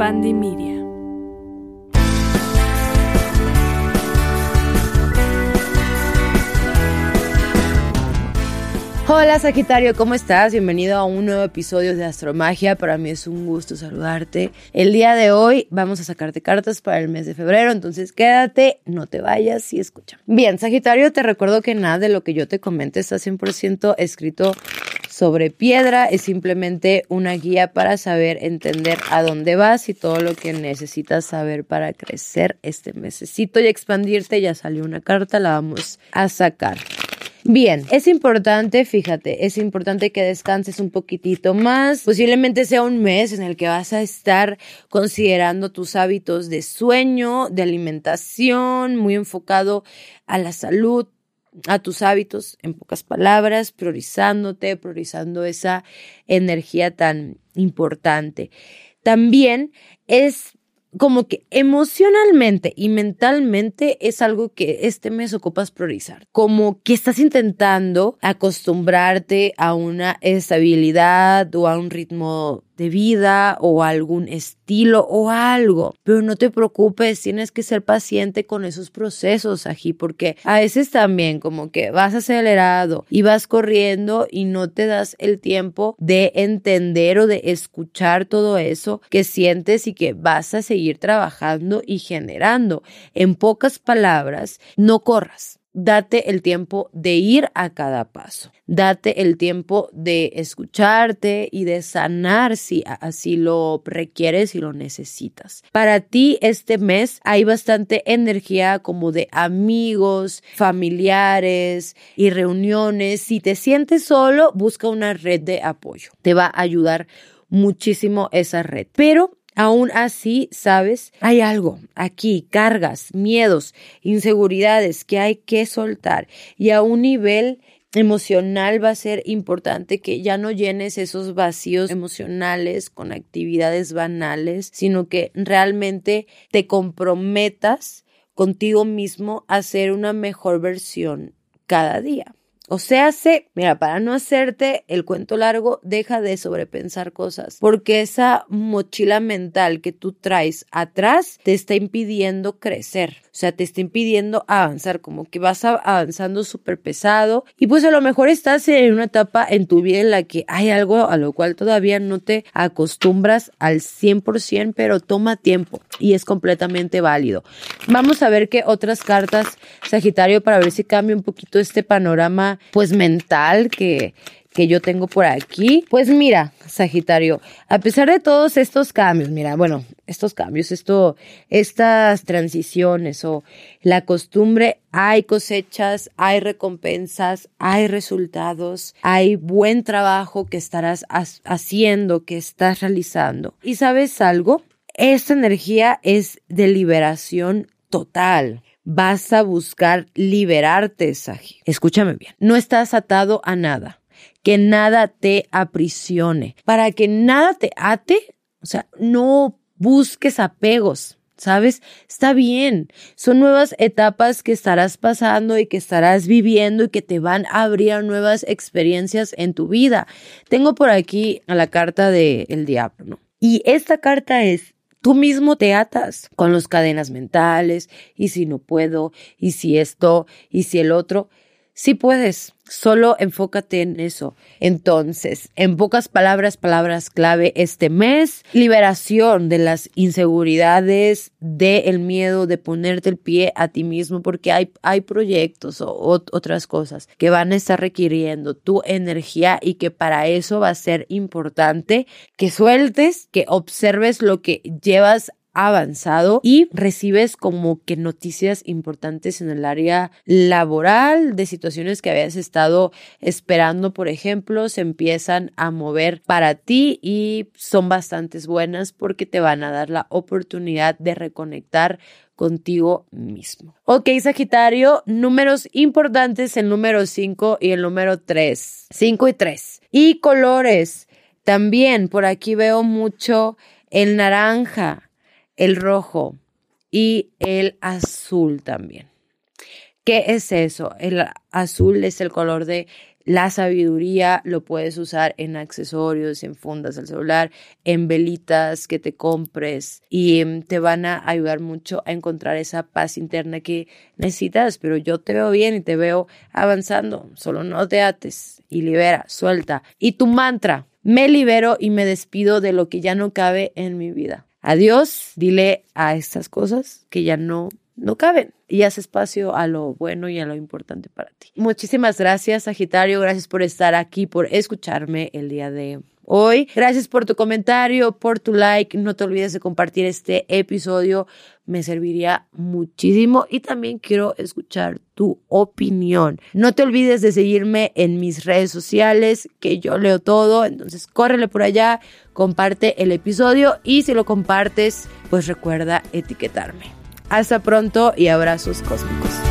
Expandi Media. Hola Sagitario, ¿cómo estás? Bienvenido a un nuevo episodio de Astromagia. Para mí es un gusto saludarte. El día de hoy vamos a sacarte cartas para el mes de febrero, entonces quédate, no te vayas y escucha. Bien, Sagitario, te recuerdo que nada de lo que yo te comente está 100% escrito sobre piedra, es simplemente una guía para saber entender a dónde vas y todo lo que necesitas saber para crecer este mesecito y expandirte. Ya salió una carta, la vamos a sacar. Bien, es importante, fíjate, es importante que descanses un poquitito más. Posiblemente sea un mes en el que vas a estar considerando tus hábitos de sueño, de alimentación, muy enfocado a la salud, a tus hábitos, en pocas palabras, priorizándote, priorizando esa energía tan importante. También es como que emocionalmente y mentalmente es algo que este mes ocupas priorizar. Como que estás intentando acostumbrarte a una estabilidad o a un ritmo de vida o algún estilo o algo. Pero no te preocupes, tienes que ser paciente con esos procesos aquí porque a veces también como que vas acelerado y vas corriendo y no te das el tiempo de entender o de escuchar todo eso que sientes y que vas a seguir trabajando y generando. En pocas palabras, no corras date el tiempo de ir a cada paso. Date el tiempo de escucharte y de sanar si así lo requieres y lo necesitas. Para ti este mes hay bastante energía como de amigos, familiares y reuniones. Si te sientes solo, busca una red de apoyo. Te va a ayudar muchísimo esa red. Pero Aún así, sabes, hay algo. Aquí, cargas, miedos, inseguridades que hay que soltar. Y a un nivel emocional va a ser importante que ya no llenes esos vacíos emocionales con actividades banales, sino que realmente te comprometas contigo mismo a ser una mejor versión cada día. O sea, se, mira, para no hacerte el cuento largo, deja de sobrepensar cosas, porque esa mochila mental que tú traes atrás te está impidiendo crecer, o sea, te está impidiendo avanzar, como que vas avanzando súper pesado y pues a lo mejor estás en una etapa en tu vida en la que hay algo a lo cual todavía no te acostumbras al 100%, pero toma tiempo y es completamente válido. Vamos a ver qué otras cartas, Sagitario, para ver si cambia un poquito este panorama pues mental que, que yo tengo por aquí. Pues mira, Sagitario, a pesar de todos estos cambios, mira, bueno, estos cambios, esto, estas transiciones o la costumbre, hay cosechas, hay recompensas, hay resultados, hay buen trabajo que estarás haciendo, que estás realizando. ¿Y sabes algo? Esta energía es de liberación total vas a buscar liberarte, Saji. Escúchame bien, no estás atado a nada, que nada te aprisione. Para que nada te ate, o sea, no busques apegos. ¿Sabes? Está bien. Son nuevas etapas que estarás pasando y que estarás viviendo y que te van a abrir nuevas experiencias en tu vida. Tengo por aquí a la carta del el diablo. Y esta carta es Tú mismo te atas con las cadenas mentales y si no puedo y si esto y si el otro. Sí puedes, solo enfócate en eso. Entonces, en pocas palabras, palabras clave este mes, liberación de las inseguridades, del miedo, de ponerte el pie a ti mismo, porque hay, hay proyectos o otras cosas que van a estar requiriendo tu energía y que para eso va a ser importante que sueltes, que observes lo que llevas avanzado y recibes como que noticias importantes en el área laboral de situaciones que habías estado esperando, por ejemplo, se empiezan a mover para ti y son bastantes buenas porque te van a dar la oportunidad de reconectar contigo mismo. Ok, Sagitario, números importantes, el número 5 y el número 3. 5 y 3. Y colores. También por aquí veo mucho el naranja, el rojo y el azul también. ¿Qué es eso? El azul es el color de La sabiduría lo puedes usar en accesorios, en fundas del celular, en velitas que te compres y em, te van a ayudar mucho a encontrar esa paz interna que necesitas. Pero yo te veo bien y te veo avanzando. Solo no te ates y libera, suelta. Y tu mantra, me libero y me despido de lo que ya no cabe en mi vida. Adiós, dile a estas cosas que ya no no caben y haz espacio a lo bueno y a lo importante para ti. Muchísimas gracias, Sagitario. Gracias por estar aquí, por escucharme el día de hoy. Gracias por tu comentario, por tu like. No te olvides de compartir este episodio. Me serviría muchísimo y también quiero escuchar tu opinión. No te olvides de seguirme en mis redes sociales, que yo leo todo. Entonces, córrele por allá, comparte el episodio y si lo compartes, pues recuerda etiquetarme. Hasta pronto y abrazos cósmicos.